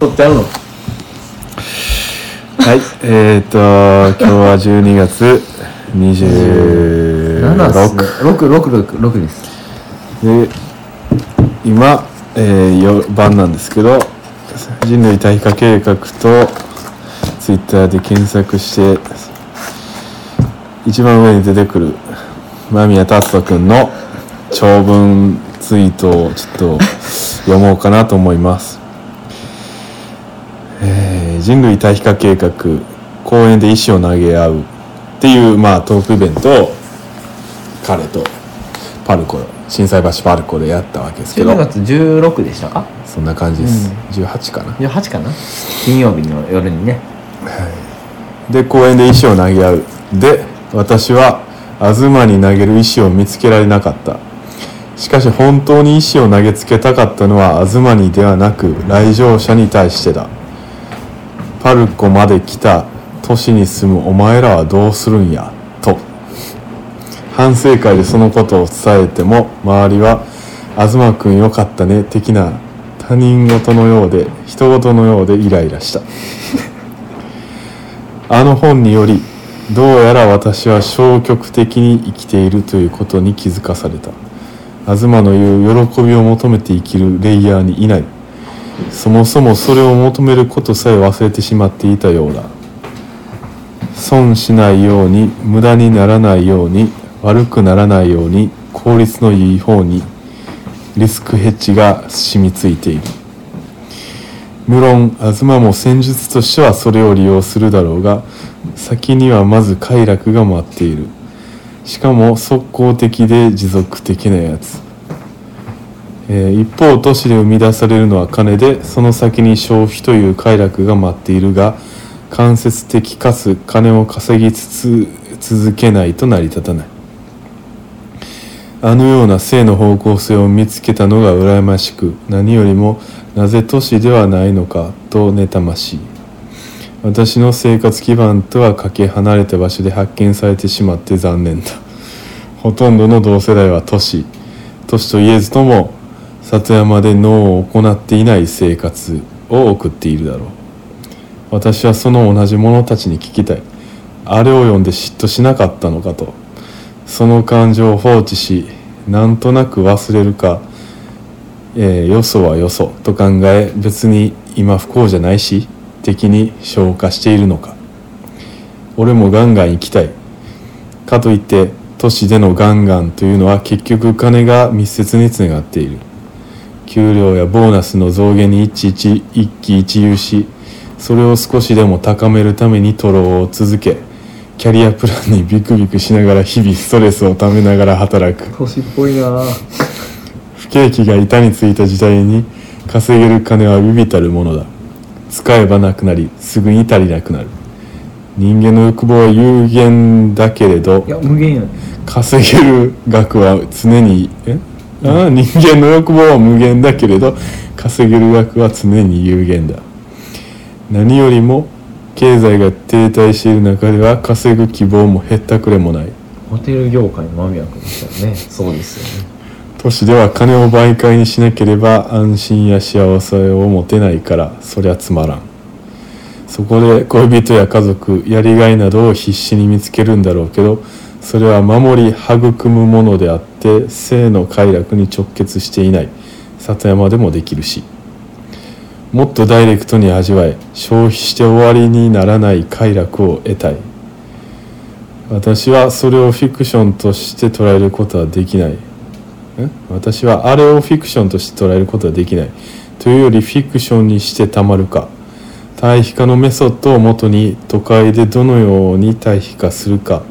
撮ってあるの？はい、えっ、ー、と今日は12月26 7六。六六六です。で今、えー、よ晩なんですけど人類退化計画とツイッターで検索して一番上に出てくる間宮達人君の長文ツイートをちょっと読もうかなと思います。えー人類対比化計画公園で石を投げ合うっていう、まあ、トークイベントを彼とパルコ心斎橋パルコでやったわけですけど。12月16でしたか？そんな感じです、18かな。18かな？金曜日の夜にね。で公園で石を投げ合う。で私は東に投げる石を見つけられなかった。しかし本当に石を投げつけたかったのは東にではなく来場者に対してだパルコまで来た都市に住むお前らはどうするんや？と。反省会でそのことを伝えても周りは「東くんよかったね」的な他人事のようで人事のようでイライラした。あの本によりどうやら私は消極的に生きているということに気づかされた。東の言う喜びを求めて生きるレイヤーにいない。そもそもそれを求めることさえ忘れてしまっていたようだ。損しないように無駄にならないように悪くならないように効率のいい方にリスクヘッジが染みついている。無論東も戦術としてはそれを利用するだろうが先にはまず快楽が待っている。しかも速攻的で持続的なやつ、えー一方都市で生み出されるのは金でその先に消費という快楽が待っているが間接的かつ金を稼ぎつつ続けないと成り立たない。あのような性の方向性を見つけたのが羨ましく何よりもなぜ都市ではないのかと妬ましい。私の生活基盤とはかけ離れた場所で発見されてしまって残念だ。ほとんどの同世代は都市。都市と言えずとも里山で農を行っていない生活を送っているだろう。私はその同じ者たちに聞きたい。あれを読んで嫉妬しなかったのかと。その感情を放置しなんとなく忘れるか、えーよそはよそ。と考え別に今不幸じゃないし的に消化しているのか。俺もガンガン行きたい。かといって都市でのガンガンというのは結局金が密接につながっている。給料やボーナスの増減に一一一喜一憂しそれを少しでも高めるためにトロを続けキャリアプランにビクビクしながら日々ストレスをためながら働く。年っぽいな。不景気が板についた時代に稼げる金は微々たるものだ。使えばなくなりすぐに足りなくなる。人間の欲望は有限だけれどいや無限やね稼げる額は常にえ？ああ人間の欲望は無限だけれど稼げる額は常に有限だ。何よりも経済が停滞している中では稼ぐ希望もへったくれもない。ホテル業界の間宮君でしたよね。そうですよね。都市では金を媒介にしなければ安心や幸せを持てないからそりゃつまらん。そこで恋人や家族やりがいなどを必死に見つけるんだろうけどそれは守り育むものであって性の快楽に直結していない。里山でもできるし。もっとダイレクトに味わえ。消費して終わりにならない快楽を得たい。私はそれをフィクションとして捉えることはできない。私はあれをフィクションとして捉えることはできない。というよりフィクションにしてたまるか。対比化のメソッドをもとに都会でどのように対比化するか。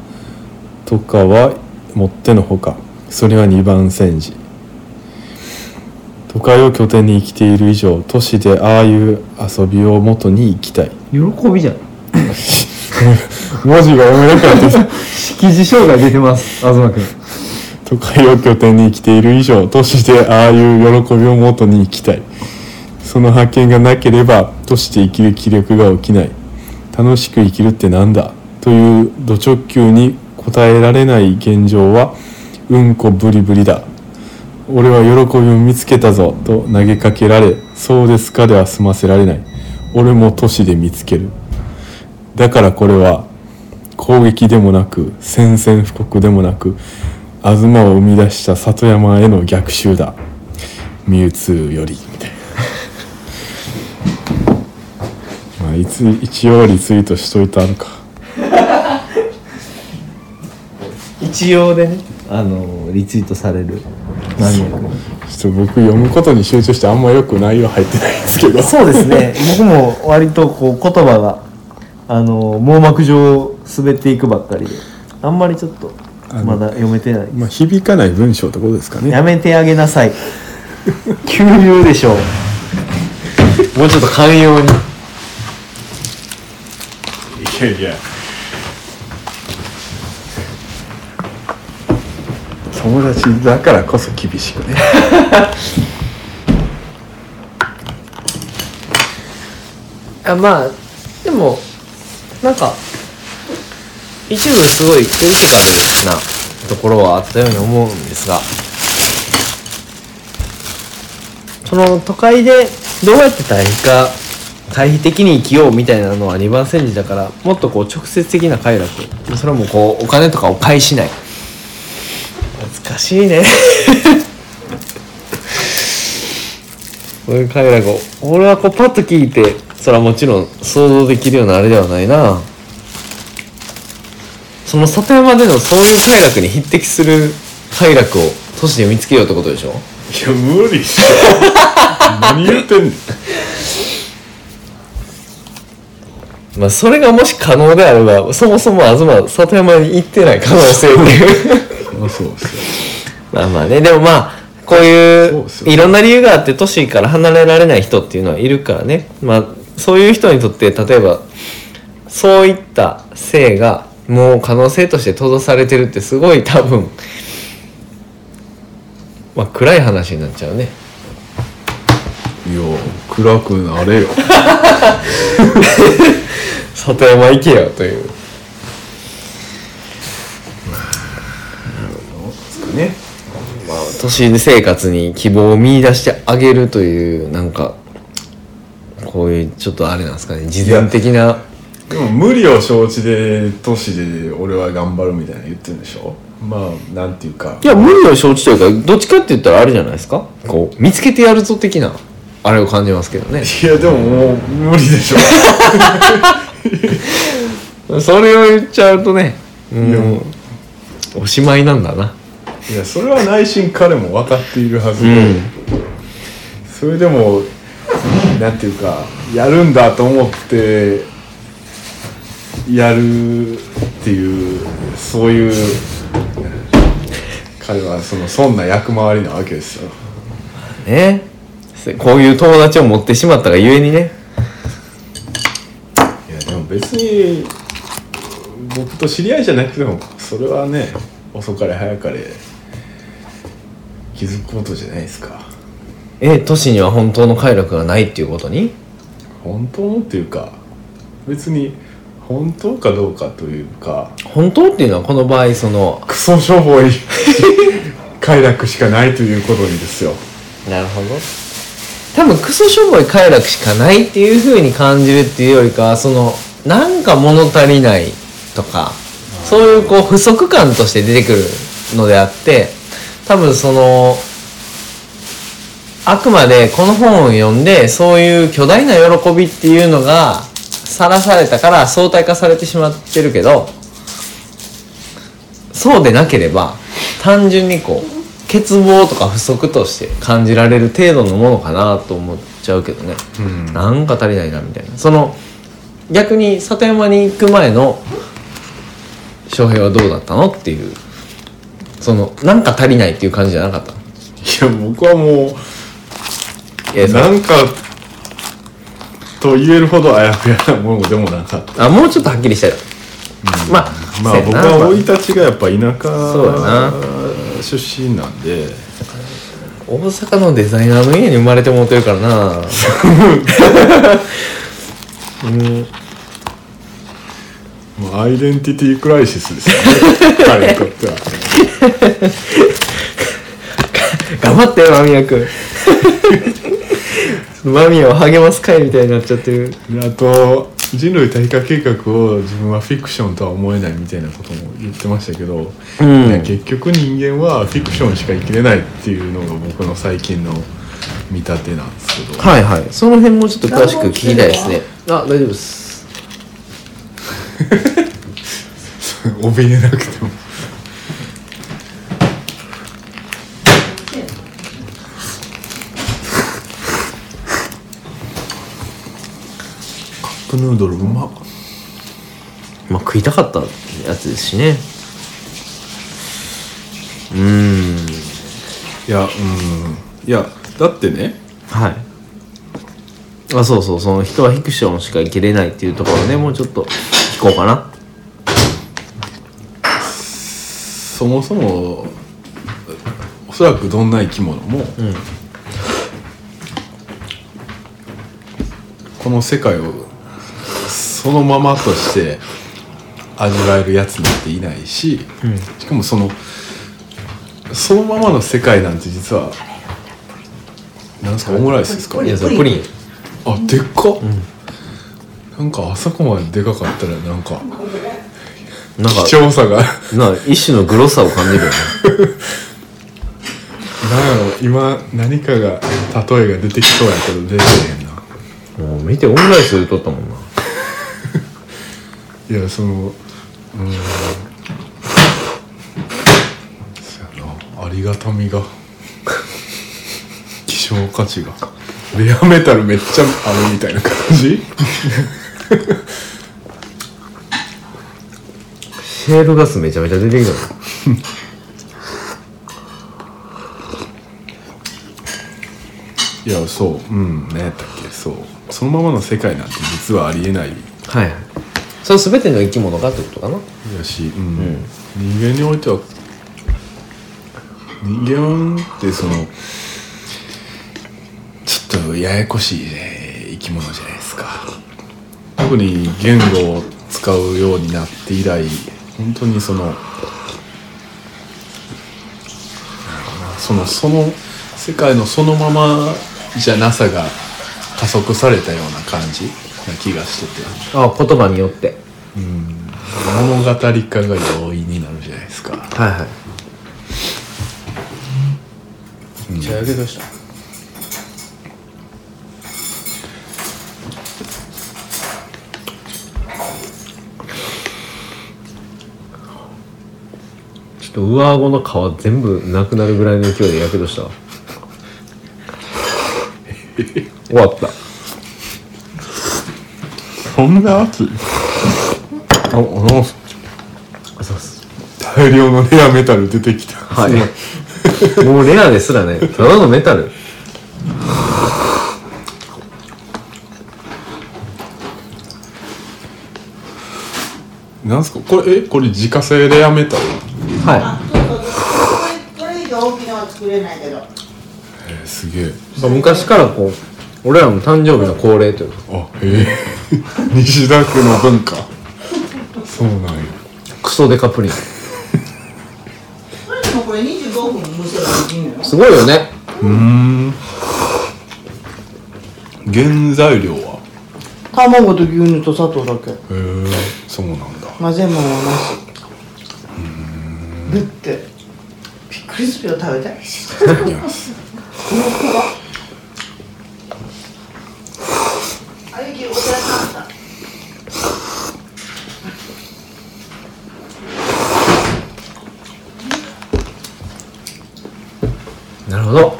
とかはもってのほかそれは二番煎じ。都会を拠点に生きている以上都市でああいう遊びをもとに生きたい。喜びじゃん。文字が読めなかった識字障害出てます東君。都会を拠点に生きている以上都市でああいう喜びをもとに生きたい。その発見がなければ都市で生きる気力が起きない。楽しく生きるってなんだ？というド直球に答えられない現状はうんこブリブリだ。俺は喜びを見つけたぞと投げかけられそうですかでは済ませられない。俺も都市で見つける。だからこれは攻撃でもなく宣戦布告でもなく東を生み出した里山への逆襲だ。ミュウツーより。みたいなまあいつ一応リツイートしといてあるか。一応でね。あのリツイートされる。何役ちょっと僕読むことに集中してあんまよく内容入ってないんですけど。そうですね。僕も割とこう言葉があの網膜上滑っていくばっかりであんまりちょっとまだ読めてない。まあ響かない文章ってことですかね。やめてあげなさい。急流でしょう。もうちょっと寛容に。いやいや友達だからこそ厳しくね。あまあでもなんか一部すごいクリティカルなところはあったように思うんですが。その都会でどうやって対比か対比的に生きようみたいなのは二番煎じだからもっとこう直接的な快楽。それはもこうお金とかを介しない。難しいね。そういう快楽を俺はこうパッと聞いてそれはもちろん想像できるようなあれではないな。その里山でのそういう快楽に匹敵する快楽を都市で見つけようってことでしょ？いや無理っしょ。何言ってんねんまあそれがもし可能であればそもそも東里山に行ってない可能性っていう。あそうまあまあね。でもまあこういそういろんな理由があって都市から離れられない人っていうのはいるからね。まあそういう人にとって例えばそういった性がもう可能性として閉ざされてるってすごい多分まあ暗い話になっちゃうね。いや暗くなれよ。里山行けよというね。まあ都市生活に希望を見出してあげるというなんかこういうちょっとあれなんですかね。事前的な。でも無理を承知で都市で俺は頑張るみたいな言ってるんでしょ？まあなんていうか。いや無理を承知というかどっちかって言ったらあれじゃないですか？こう見つけてやるぞ的なあれを感じますけどね。いやでももう無理でしょ。それを言っちゃうとねもうおしまいなんだないやそれは内心彼も分かっているはずで、うん。それでもなんていうかやるんだと思ってやるっていうそういう彼はそのそんな役回りなわけですよ。ね。こういう友達を持ってしまったがゆえにね。いやでも別に僕と知り合いじゃなくてもそれはね遅かれ早かれ気づくことじゃないですか。え都市には本当の快楽がないっていうことに？本当のっていうか別に本当かどうかというか。本当っていうのはこの場合そのクソしょぼい 快楽しかないということにですよ。なるほど。多分クソしょぼい快楽しかないっていう風に感じるっていうよりかはそのなんか物足りないとかそういうこう不足感として出てくるのであって多分そのあくまでこの本を読んでそういう巨大な喜びっていうのがさらされたから相対化されてしまってるけどそうでなければ単純にこう欠乏とか不足として感じられる程度のものかなと思っちゃうけどね、うん。なんか足りないなみたいな。その逆に里山に行く前の翔平はどうだったのっていうそのなんか足りないっていう感じじゃなかった？いや僕はもういやそなんかと言えるほどあやふやなものでもなかった。あもうちょっとはっきりしたよ、まあまあ僕は生い立ちがやっぱ田舎出身なんで。大阪のデザイナーの家に生まれてもうてるからな。うんもうアイデンティティクライシスですよね。彼にとっては。頑張ってよ間宮君間宮を励ます会みたいになっちゃってる。であと人類対化計画を自分はフィクションとは思えないみたいなことも言ってましたけど、うん。結局人間はフィクションしか生きれないっていうのが僕の最近の見立てなんですけど。はいはい。その辺もちょっと詳しく聞きたいですね。あ大丈夫です 怯えなくても。カップヌードルうまっ。まあ食いたかったやつですしね。うーん。いやうん。いやだってね。はい。あそうそう。その人はフィクションしか生きれないっていうところね。もうちょっと聞こうかな。そもそもおそらくどんな生き物も、うん。この世界をそのままとして味わえるやつなんていないし、しかもそのそのままの世界なんて実はなんですか？オムライスですか？いやそれプリン。あでっか、なんかあそこまででかかったらなんかなんか貴重さが。な一種のグロさを感じるよね。なんやろ今何かが例えが出てきそうやけど出てへんな。もう見てオムライスで撮ったもんな。いやそのうん。そやな。ありがたみが。希少価値が。レアメタルめっちゃあるみたいな感じ？シェールガスめちゃめちゃ出てきた。のいやそう。うん何やったっけ？そう。そのままの世界なんて実はありえない。はいはい。それ全ての生き物がってことかな。やし、うん。人間においては人間ってそのちょっとややこしい、ね、生き物じゃないですか特に言語を使うようになって以来本当にそのそのその世界のそのままじゃなさが加速されたような感じな気がしてて。あ言葉によって。物語化が容易になるじゃないですか。はいはい。めっちゃやけどした上顎の皮全部なくなるぐらいの勢いでやけどしたわ。終わった。そんな熱い？ああの大量のレアメタル出てきた。はい。もうレアですらね。ただのメタル。なんすか？これえ？これ自家製レアメタル？はこれこれ以上大きなのは作れないけど。えー、すげえ。い昔からこう俺らの誕生日の恒例というか。あへえ。西田区の文化。そうなんや。クソデカプリン。これでもこれ25分蒸せばできるのよ。すごいよね。うーん。原材料は？卵と牛乳と砂糖だけ。へえそうなんだ。混ぜ物はなしぶって。びっくりするよ食べたいあゆきお世話になった。なるほど。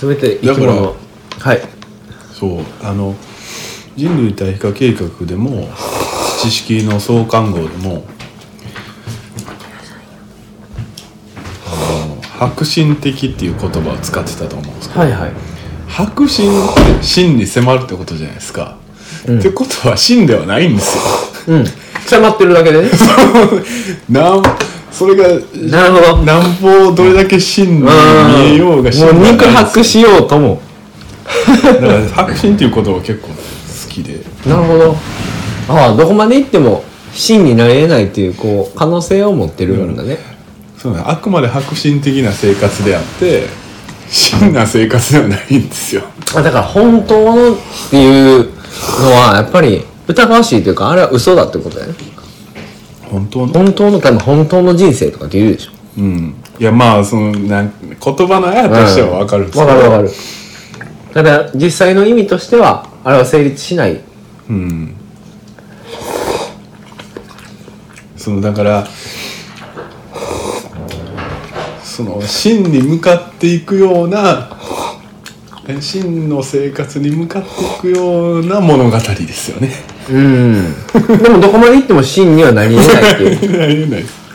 全て生き物。はい。そうあの人類対比化計画でも知識の創刊号でもあの白心的っていう言葉を使ってたと思うんですけどはいはい。白心って真に迫るってことじゃないですか、ってことは真ではないんですよ。うん。迫ってるだけでね。なんそれがなるほど。なんぼどれだけ真に見えようが真もう肉薄しようとも。だから白心っていう言葉結構好きで。なるほど。ああどこまで行っても真になれないっていうこう可能性を持ってるんだね、そうね。あくまで白心的な生活であって真な生活ではないんですよ。あだから本当のっていうのはやっぱり疑わしいというかあれは嘘だってことだよね。本当の？本当の多分本当の人生とかって言うでしょ。うん。いやまあそのなん言葉のあやとしては分かるんですわかるわかる。ただ実際の意味としてはあれは成立しない。うん。そのだからその真に向かっていくようなえ真の生活に向かっていくような物語ですよね。うん。でもどこまで行っても真にはなり得ないっていう。ありえないです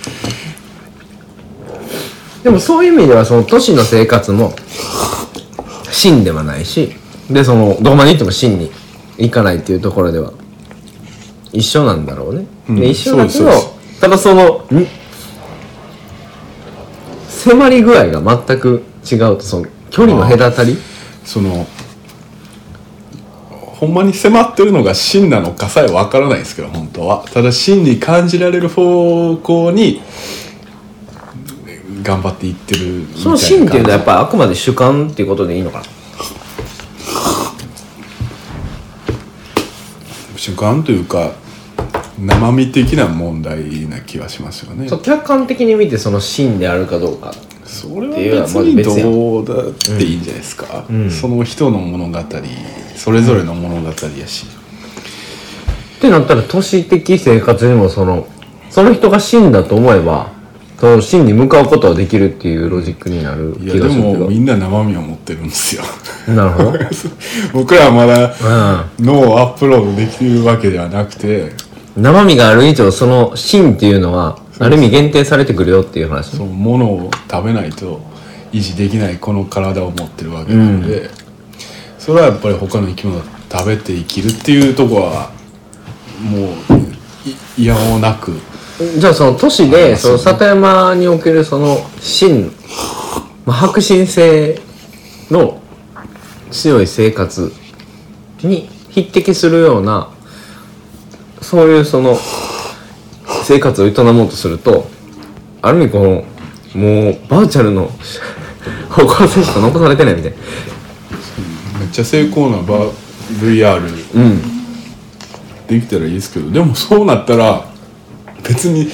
でもそういう意味ではその都市の生活も真ではないしでそのどこまで行っても真に行かないっていうところでは一緒なんだろうね、うんで一緒だけどただそのん迫り具合が全く違うとその距離の隔たり？そのほんまに迫ってるのが真なのかさえわからないですけど本当は。ただ真に感じられる方向に頑張っていってるみたいな感じ。その真っていうのはやっぱりあくまで主観っていうことでいいのかな？主観というか生身的な問題な気はしますよね。そう客観的に見てその真であるかどうか。それはっていうのは別にどうだっていいんじゃないですか、うん。その人の物語それぞれの物語やし、ってなったら都市的生活にもそのその人が真だと思えばその真に向かうことはできるっていうロジックになるいやでもみんな生身を持ってるんですよ。なるほど、うん、僕らはまだ脳をアップロードできるわけではなくて生身がある以上その真っていうのはある意味限定されてくるよっていう話そのものを食べないと維持できないこの体を持ってるわけなので、それはやっぱり他の生き物が食べて生きるっていうところはもういいやおうなく。じゃあその都市でその里山におけるその真、まあ、迫真性の強い生活に匹敵するようなそういうその生活を営もうとするとある意味このもうバーチャルの方向性しか残されてないみたい。なめっちゃ成功なバ VR うん。できたらいいですけど。でもそうなったら別に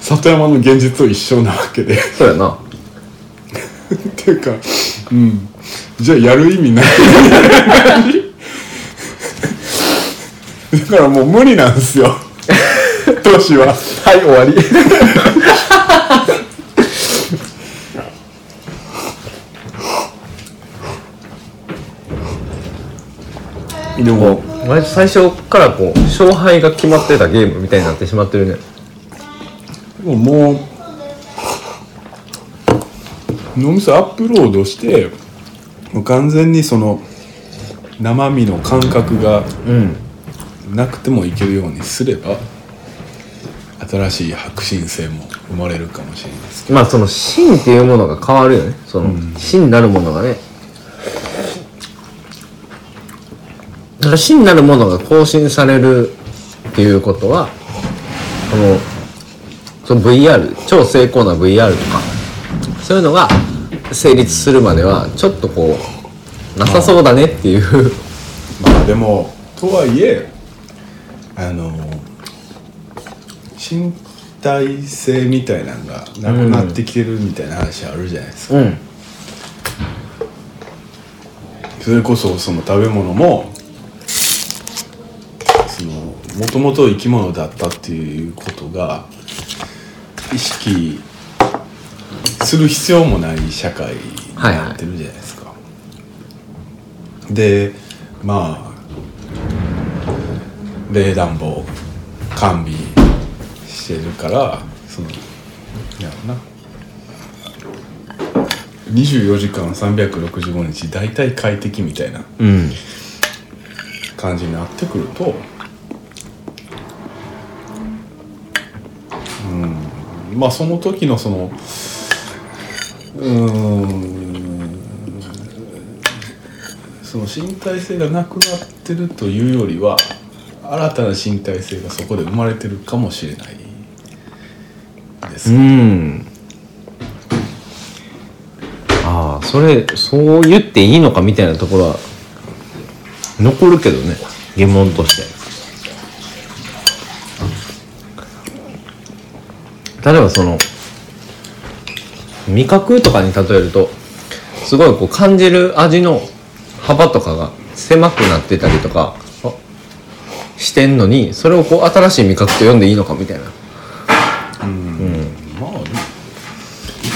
里山の現実と一緒なわけで。そうやな。っていうかうん。じゃあやる意味ない だからもう無理なんですよ。都市は。はい終わり。でも。最初からこう勝敗が決まってたゲームみたいになってしまってるね。もうもう脳みそアップロードしてもう完全にその生身の感覚がうんなくてもいけるようにすれば新しい迫真性も生まれるかもしれないですけまあその芯っていうものが変わるよね。その芯なるものがね。だから芯なるものが更新されるっていうことはこのその VR 超成功な VR とかそういうのが成立するまではちょっとこうなさそうだねっていう。どまあでもとはいえあの身体性みたいなのがなくなってきてるみたいな話あるじゃないですか、うん。それこそその食べ物もそのもともと生き物だったっていうことが意識する必要もない社会になってるじゃないですか。でまあ冷暖房完備してるからそのやろな。24時間365日大体快適みたいなうん。感じになってくるとうん。まあその時のそのうーん。その身体性がなくなってるというよりは新たな身体性がそこで生まれてるかもしれないです、うん。ああそれそう言っていいのかみたいなところは残るけどね疑問として。例えばその味覚とかに例えるとすごいこう感じる味の幅とかが狭くなってたりとかしてんのにそれをこう新しい味覚と読んでいいのかみたいな。まあでも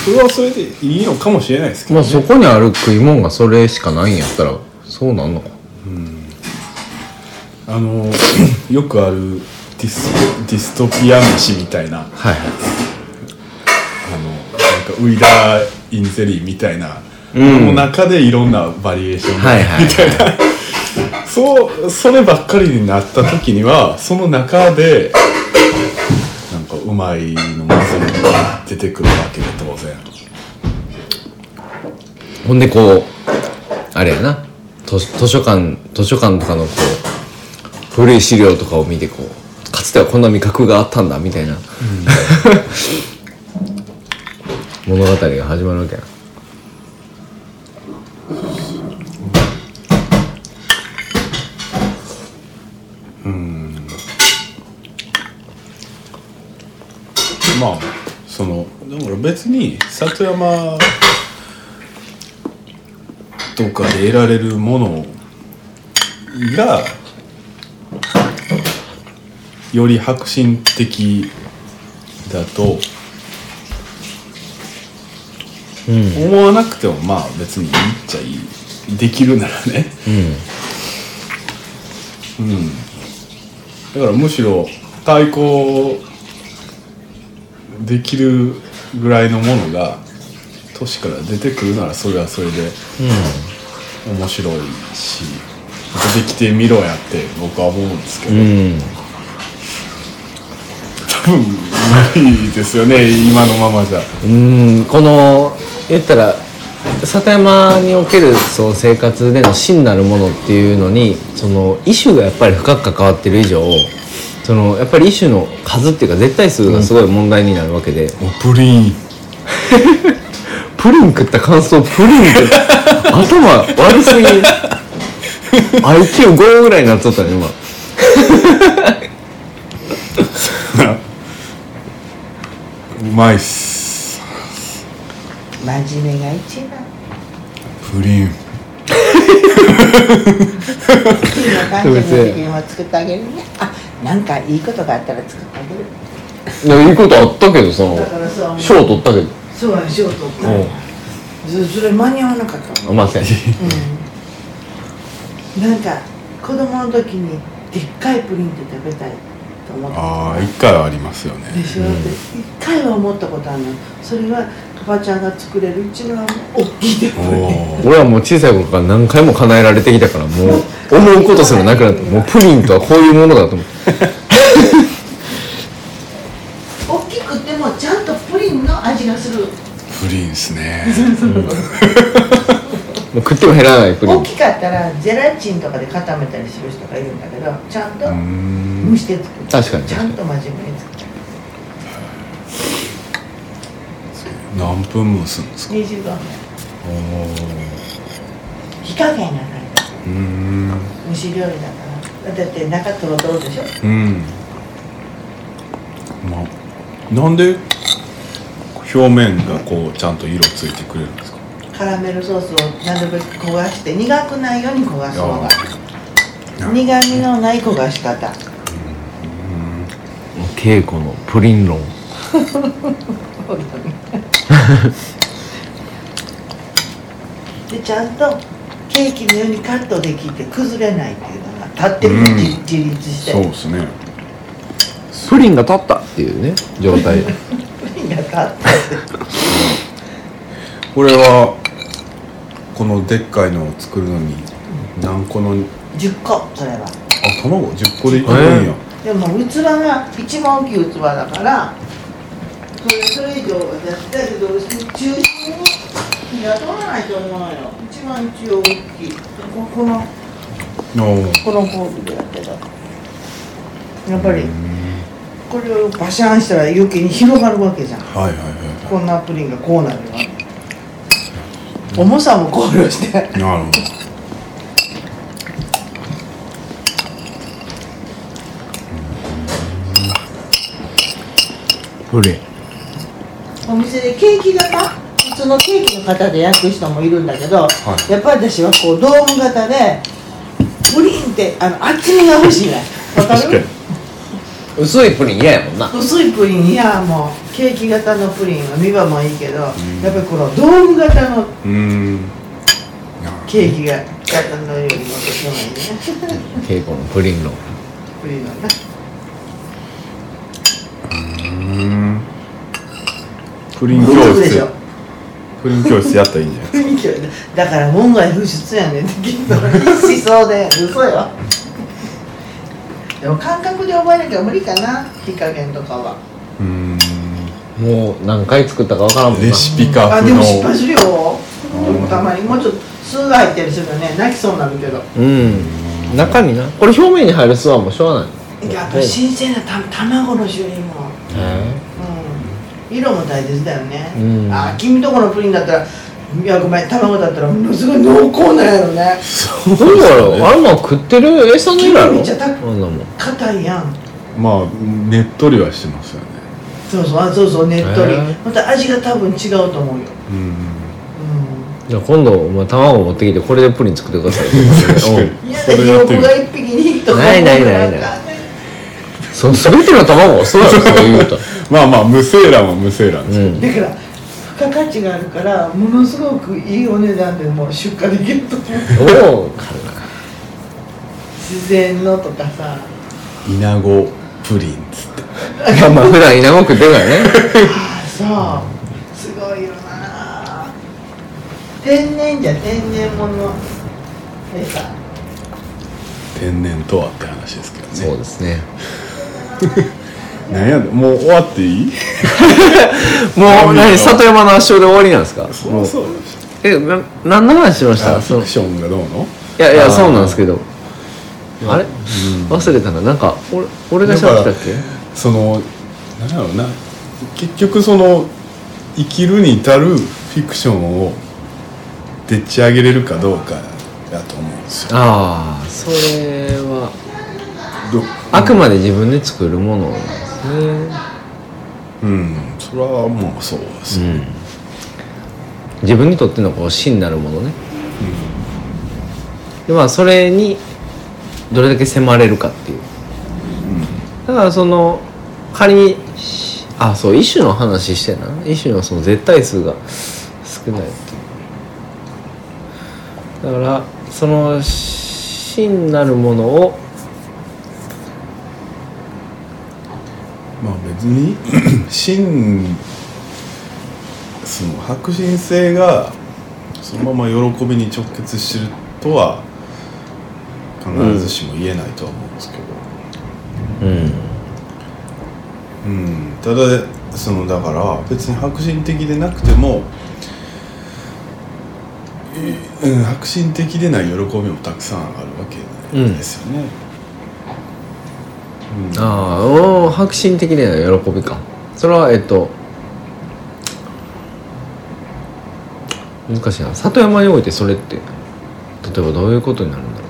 それはそれでいいのかもしれないですけど、ね。まあそこにある食い物がそれしかないんやったらそうなんのか。あの よくあるディスディストピア飯みたいな。はいはい。あのなんかウイダーインゼリーみたいな、うん。の中でいろんなバリエーションがはいはい。みたいな、そうそればっかりになった時にはその中でなんかうまいのまずいのが出てくるわけで当然。ほんでこうあれやな。図図書館図書館とかのこう古い資料とかを見てこうかつてはこんな味覚があったんだみたいな、物語が始まるわけやまあそのだから別に里山とかで得られるものがより革新的だと思わなくてもまあ別にいいっちゃいい。できるならね。うん。だからむしろ対抗できるぐらいのものが都市から出てくるならそれはそれで面白いし出てきてみろやって僕は思うんですけど、うん多分無理ですよね今のままじゃ。うんこの言ったら里山におけるその生活での真なるものっていうのにその異種がやっぱり深く関わってる以上そのやっぱり異種の数っていうか絶対数がすごい問題になるわけで、もうプリン。プリン食った感想プリンって 頭悪すぎ。IQ5 ぐらいになっとったね今。うまいっす。真面目が一番。プリン。次の誕生日の時にも作ってあげるね。あなんかいいことがあったら作ってあげる。いやいいことあったけどさだからさ賞取ったけど。そうやしようとった。ん。やそそれ間に合わなかった。もんません。なんか子供の時にでっかいプリンって食べたいと思ってああ一回はありますよねでしょ、で一回は思った。ことあるのそれはおばちゃんが作れる一番大きいでプリンお俺はもう小さい頃から何回も叶えられてきたからもう思うことすらなくなった もうプリンとはこういうものだと思って。大きくてもちゃんとプリンの味がする。プリンっすね。もう食っても減らないプリン。大きかったらゼラチンとかで固めたりする人がいるんだけどちゃんとうーん蒸して作る。確かに。ちゃんと真面目に作る何分蒸すんですか？25分。火加減がないうーん蒸し料理だから。だって中トロトロでしょ？うん。まあなんで表面がこうちゃんと色ついてくれるんですか？カラメルソースをなるべく焦がして苦くないように焦がすのが。あ苦味のない焦がし方。稽古のプリン論 でちゃんとケーキのようにカットできて崩れないっていうのが立ってるのうん。自自立して。そうですね。プリンが立ったっていうね状態。プリンが立ったこれはこのでっかいのを作るのに何個の？10個それは。あ卵？10個でいけるんや、でも器が一番大きい器だからそれそれ以上はやったけど中心に火が通らないと思うよ。一番一応大きい。ここのこの工具でやってた。やっぱりこれをバシャンしたら余計に広がるわけじゃん。はいはいはいこんなプリンがこうなるよ重さも考慮して。なるほど。プリンお店でケーキ型？普通のケーキの型で焼く人もいるんだけど、やっぱり私はこうドーム型でプリンってあの厚みが欲しいね。わか確かに。る薄いプリン嫌やもんな。薄いプリンいやもうケーキ型のプリンは見場もいいけど、やっぱりこのドーム型のケーキが型のよりもとてもいいね稽古のプリンの。プリンのなプリン教室。難しいでしょ。プリン教室やったらいいんじゃない？雰囲気はだから門外不出やねんってきっと一思想で嘘よ。でも感覚で覚えなきゃ無理かな。火加減とかは。うーん。もう何回作ったかわからんもんな。レシピ化あでも失敗するよ。たまにもうちょっと酢が入ってるするとね泣きそうになるけど。うん。中にな。これ表面に入る巣はもうしょうがない。やっぱ新鮮なた卵の種類も。うん色も大切だよね、うん。あ君とこのプリンだったらいやごめん卵だったらものすごい濃厚なんやろね。どう。やろうあれも食ってる？餌の？色やろ硬いやん。まあねっとりはしてますよね。そうそうあそうそうねっとり。へーまた味が多分違うと思うよ。うん。うじゃあ今度お前卵持ってきてこれでプリン作ってください。いやそれやってみるだが一匹二匹とかないないないない。そう全ての卵はそうやろそう言うとまあまあ無精卵は無精卵です、うん。だから付加価値があるからものすごくいいお値段でもう出荷できると思う。おお自然のとかさ。イナゴプリンっつって。まあまあ普段稲子食ってるからね。あそうすごいよな。天然じゃ天然物。餌天然とはって話ですけどね。そうですねなんやもう終わっていい？もう何里山の圧勝で終わりなんですか？そう。そうえな何の話しました？フィクションがどうの？やいやあー。そうなんですけど。あれ？忘れた。ななんか俺俺がしゃべったっけ？そのなんだろうな。結局その生きるに至るフィクションをでっち上げれるかどうかだと思うんですよ。ああそれは。どあくまで自分で作るもの。なんですねうん。それはもうそうです。よ、うん。自分にとってのこう真なるものね。でまあそれにどれだけ迫れるかっていう。だからその仮にあそう一種の話してな。一種のその絶対数が少ないっていう。だからその真なるものをまあ別に 真その迫真性がそのまま喜びに直結してるとは必ずしも言えないとは思うんですけど、うん。うん、ただそのだから別に迫真的でなくても、いうん、迫真的でない喜びもたくさんあるわけですよね。うんああおー迫真的な喜びかそれはえっと難しいな。里山においてそれって例えばどういうことになるんだろ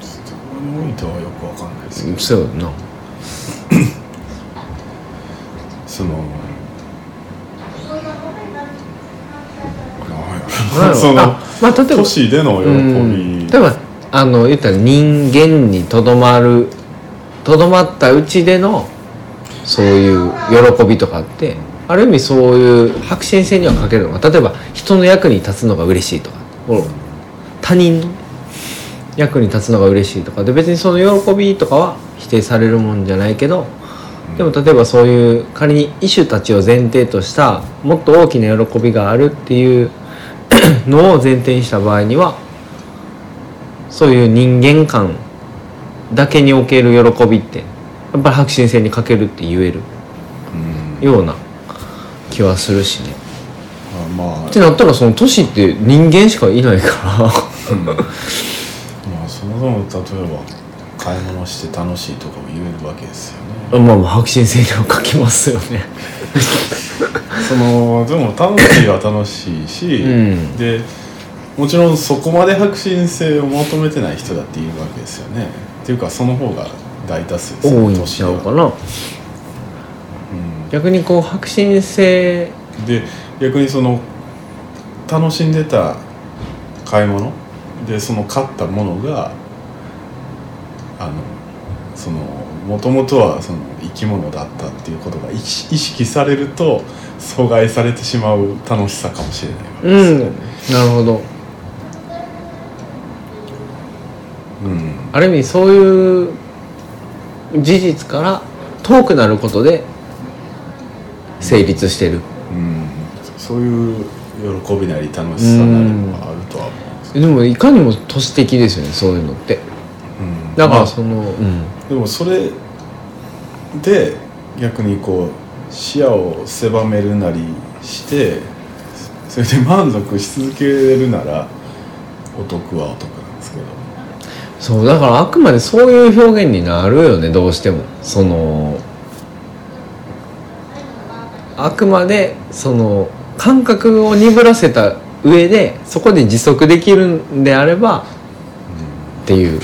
そこにおいてはよくわかんないですけど。うそうやな。その そのあまあ例えば都市での喜うん。び例えばあの言ったら人間にとどまるとどまったうちでのそういう喜びとかってある意味そういう迫真性には欠けるのが例えば人の役に立つのが嬉しいとか。他人の役に立つのが嬉しいとか。で別にその喜びとかは否定されるもんじゃないけどでも例えばそういう仮に異種たちを前提としたもっと大きな喜びがあるっていう のを前提にした場合にはそういう人間観だけにおける喜びってやっぱり迫真性に欠けるって言えるうん。ような気はするしね。あまあ。ってなったらその都市って人間しかいないから。まあそもそも例えば買い物して楽しいとかも言えるわけですよね。まあまあ白真性には書きますよね。そのでも楽しいは楽しいし、うん。でもちろんそこまで迫真性を求めてない人だっているわけですよねっていうかその方が大多数多いんちゃうかな。うん。逆にこう白真性で逆にその楽しんでた買い物？でその買ったものがあのそのもともとはその生き物だったっていうことが意識されると阻害されてしまう楽しさかもしれないわけうんですよ。ね。なるほど。うんある意味そういう事実から遠くなることで成立してる。うん。そういう喜びなり楽しさなりもあるとは思うんですけでもいかにも都市的ですよねそういうのって。ど、うん。だかまあらその、うん。でもそれで逆にこう視野を狭めるなりしてそれで満足し続けるならお得はお得そうだからあくまでそういう表現になるよねどうしても。そのあくまでその感覚を鈍らせた上でそこで持続できるんであればっていう。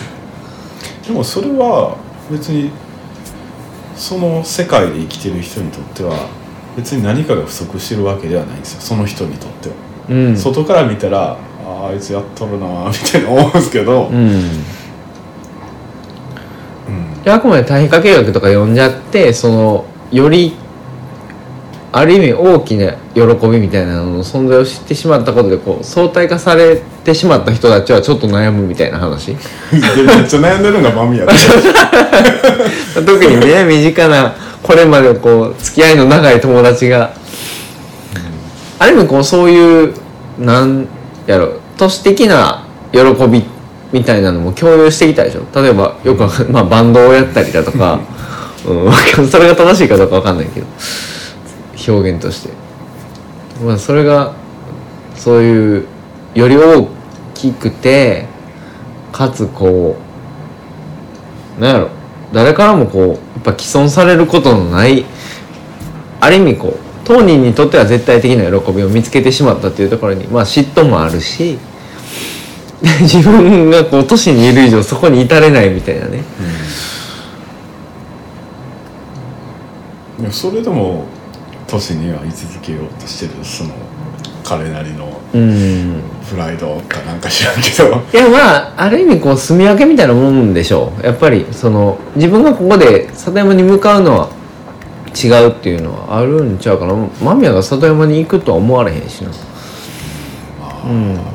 でもそれは別にその世界で生きてる人にとっては別に何かが不足してるわけではないんですよ。その人にとっては、うん。外から見たらあーあいつやっとるなーみたいな思うんですけど、うん。うんであくまで対比化計画とか読んじゃってそのよりある意味大きな喜びみたいなのの存在を知ってしまったことでこう相対化されてしまった人たちはちょっと悩むみたいな話。でめっちゃ悩んでるのがマミヤで。特にね身近なこれまでこう付き合いの長い友達が、ある意味こうそういうなんやろ都市的な喜びみたいなのも共有してきたでしょ。例えばよくまあ、バンドをやったりだとか、うん、それが正しいかどうかわかんないけど表現として。まあそれがそういうより大きくてかつこうなんやろ。誰からもこうやっぱ既存されることのないある意味こう当人にとっては絶対的な喜びを見つけてしまったっていうところにまあ嫉妬もあるし 自分がこう都市にいる以上そこに至れないみたいなね。いやそれでも都市には居続けようとしてるその彼なりのうん。プライドかなんか知らんけど。いやまあある意味こう住み分けみたいなもんでしょう。やっぱりその自分がここで里山に向かうのは違うっていうのはあるんちゃうかな。間宮が里山に行くとは思われへんしな。うん。も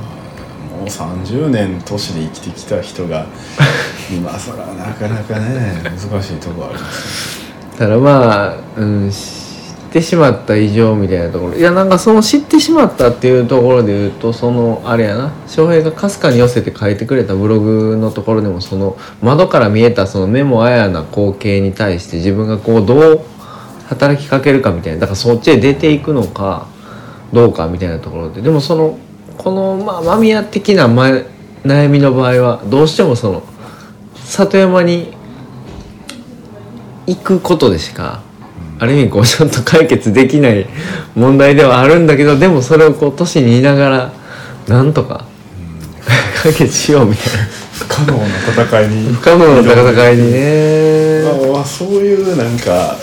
う30年都市で生きてきた人が 今更なかなかね難しいとこあります。ただまあ、うん、知ってしまった以上みたいなところ。いやなんかその知ってしまったっていうところで言うとそのあれやな。翔平がかすかに寄せて書いてくれたブログのところでもその窓から見えたその目もあやな光景に対して自分がこうどう働きかけるかみたいなだからそっちへ出ていくのかどうかみたいなところで。でもそのこのまあ間宮的な前悩みの場合はどうしてもその里山に行くことでしかある意味こうちょっと解決できない問題ではあるんだけどでもそれをこう都市にいながらなんとか解決しようみたいな。不可能な戦いに。不可能な戦いにね。まあ、そういうなんか、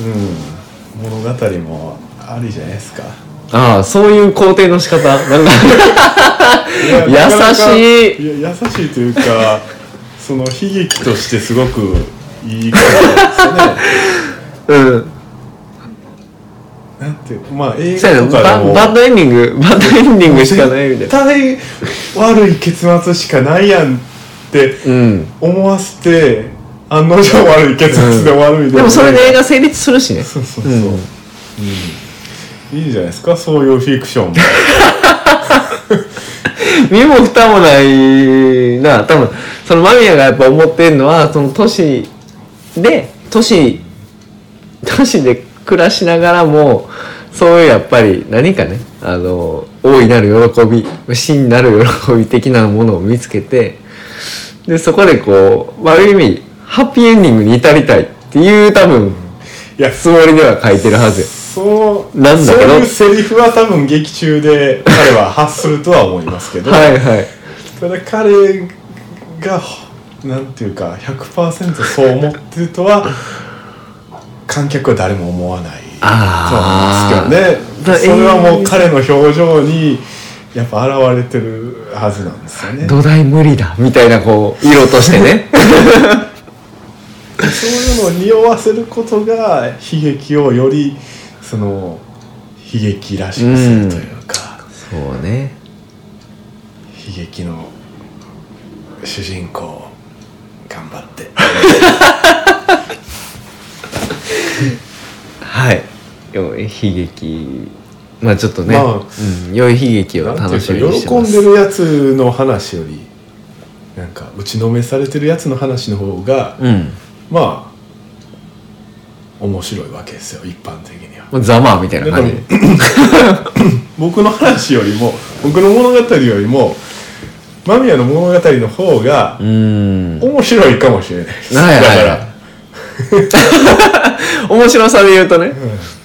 うん、物語もありじゃないですかああそういう肯定の仕方？なんか優しい。いや優しいというかその悲劇としてすごくいいことですよね。うん。なんていうまあ映画とかでも。ババッドエンディングバッドエンディングしかない。みたい絶な対悪い結末しかないやんってうん。思わせて案の定悪い結末で終わるみたいな、でもそれで映画成立するしね。そうそうそう、うん。うんいいじゃないですかそういうフィクションも。身も蓋もないな多分その間宮がやっぱ思ってるのはその都市で都市都市で暮らしながらもそういうやっぱり何かねあの大いなる喜び真なる喜び的なものを見つけてでそこでこう、まあ、ある意味ハッピーエンディングに至りたいっていう多分いやつもりでは書いてるはず。よそうなんだけど。そういうセリフは多分劇中で彼は発するとは思いますけど、はいはい。ただ彼がなんていうか100%そう思ってるとは観客は誰も思わないと思うんですけどだねそれはもう彼の表情にやっぱ現れてるはずなんですよね。土台無理だみたいなこう色としてね。そういうのを匂わせることが悲劇をよりその悲劇らしくするというか、そうね。悲劇の主人公頑張って。はい。良い悲劇。まあちょっとね、まあうん、良い悲劇を楽しみにしてかます。喜んでるやつの話よりなんか打ちのめされてるやつの話の方が、うん。まあ面白いわけですよ一般的に。は。もうざまあみたいな感じ。で 僕の話よりも僕の物語よりも間宮の物語の方が面白いかもしれないです。はいはいだかはら。い 面白さで言うとね。うん